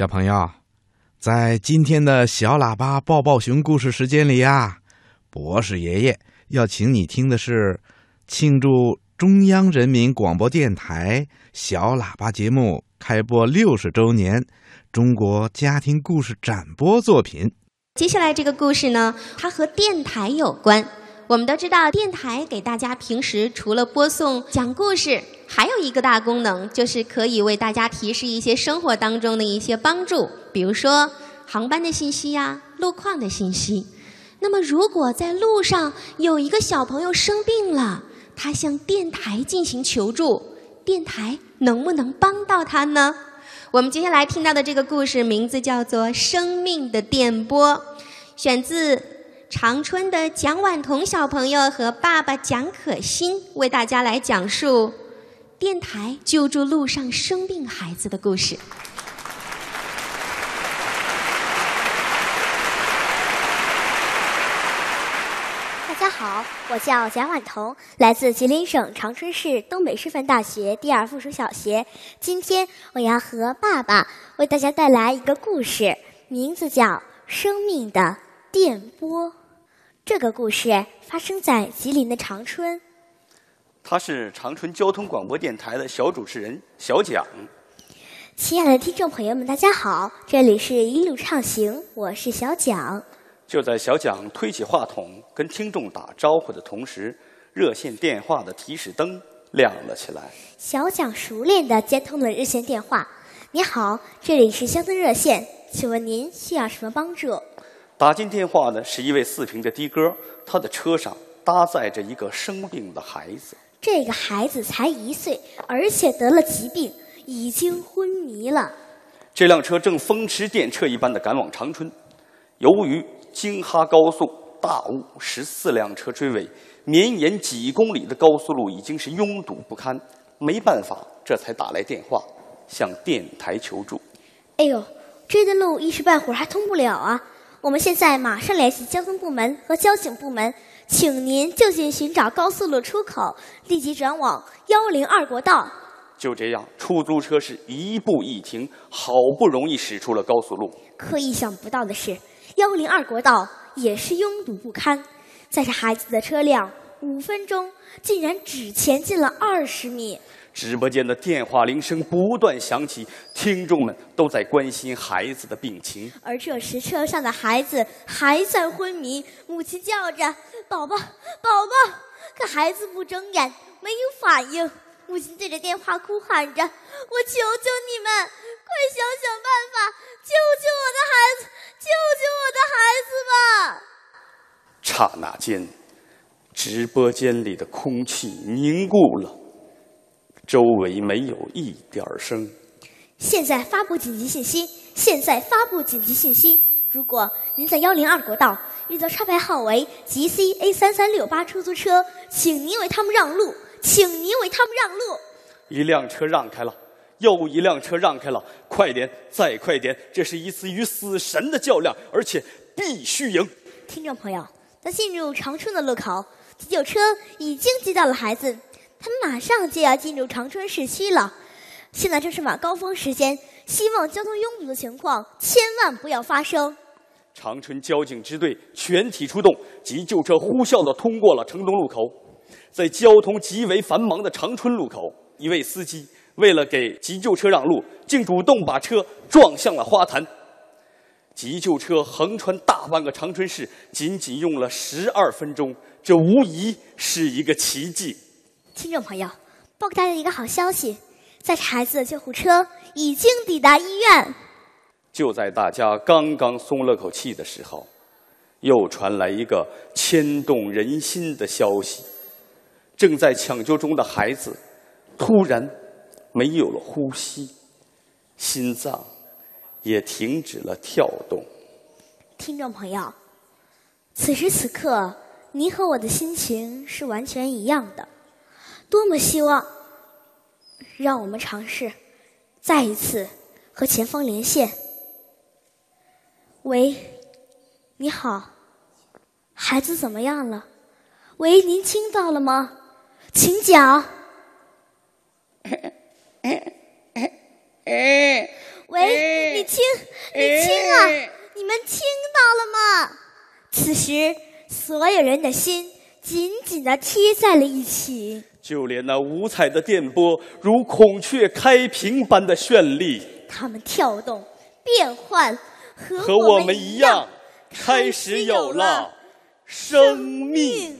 小朋友，在今天的小喇叭抱抱熊故事时间里呀，博士爷爷要请你听的是庆祝中央人民广播电台小喇叭节目开播六十周年中国家庭故事展播作品。接下来这个故事呢，它和电台有关。我们都知道，电台给大家平时除了播送、讲故事，还有一个大功能，就是可以为大家提示一些生活当中的一些帮助，比如说航班的信息呀、路况的信息。那么，如果在路上有一个小朋友生病了，他向电台进行求助，电台能不能帮到他呢？我们接下来听到的这个故事名字叫做《生命的电波》，选自。长春的蒋婉彤小朋友和爸爸蒋可欣为大家来讲述电台救助路上生病孩子的故事。大家好，我叫蒋婉彤，来自吉林省长春市东北师范大学第二附属小学。今天我要和爸爸为大家带来一个故事，名字叫《生命的电波》。这个故事发生在吉林的长春。他是长春交通广播电台的小主持人小蒋。亲爱的听众朋友们，大家好，这里是一路畅行，我是小蒋。就在小蒋推起话筒跟听众打招呼的同时，热线电话的提示灯亮了起来。小蒋熟练地接通了热线电话。你好，这里是乡村热线，请问您需要什么帮助？打进电话的是一位四平的的哥，他的车上搭载着一个生病的孩子。这个孩子才一岁，而且得了疾病，已经昏迷了。这辆车正风驰电掣一般的赶往长春，由于京哈高速大雾，十四辆车追尾，绵延几公里的高速路已经是拥堵不堪，没办法，这才打来电话向电台求助。哎呦，这段路一时半会儿还通不了啊！我们现在马上联系交通部门和交警部门，请您就近寻找高速路出口，立即转往幺零二国道。就这样，出租车是一步一停，好不容易驶出了高速路。可意想不到的是，幺零二国道也是拥堵不堪，载着孩子的车辆五分钟竟然只前进了二十米。直播间的电话铃声不断响起，听众们都在关心孩子的病情。而这时，车上的孩子还在昏迷，母亲叫着：“宝宝，宝宝！”可孩子不睁眼，没有反应。母亲对着电话哭喊着：“我求求你们，快想想办法，救救我的孩子，救救我的孩子吧！”刹那间，直播间里的空气凝固了。周围没有一点声。现在发布紧急信息！现在发布紧急信息！如果您在幺零二国道遇到车牌号为 G C A 三三六八出租车，请您为他们让路，请您为他们让路。一辆车让开了，又一辆车让开了，快点，再快点！这是一次与死神的较量，而且必须赢。听众朋友，在进入长春的路口，急救车已经接到了孩子。他们马上就要进入长春市区了，现在正是晚高峰时间，希望交通拥堵的情况千万不要发生。长春交警支队全体出动，急救车呼啸地通过了城东路口。在交通极为繁忙的长春路口，一位司机为了给急救车让路，竟主动把车撞向了花坛。急救车横穿大半个长春市，仅仅用了十二分钟，这无疑是一个奇迹。听众朋友，报给大家一个好消息，载着孩子的救护车已经抵达医院。就在大家刚刚松了口气的时候，又传来一个牵动人心的消息：正在抢救中的孩子突然没有了呼吸，心脏也停止了跳动。听众朋友，此时此刻，您和我的心情是完全一样的。多么希望，让我们尝试再一次和前方连线。喂，你好，孩子怎么样了？喂，您听到了吗？请讲。喂，你听，你听啊，你们听到了吗？此时，所有人的心紧紧地贴在了一起，就连那五彩的电波如孔雀开屏般的绚丽，它们跳动、变换，和和我们一样，开始有了生命。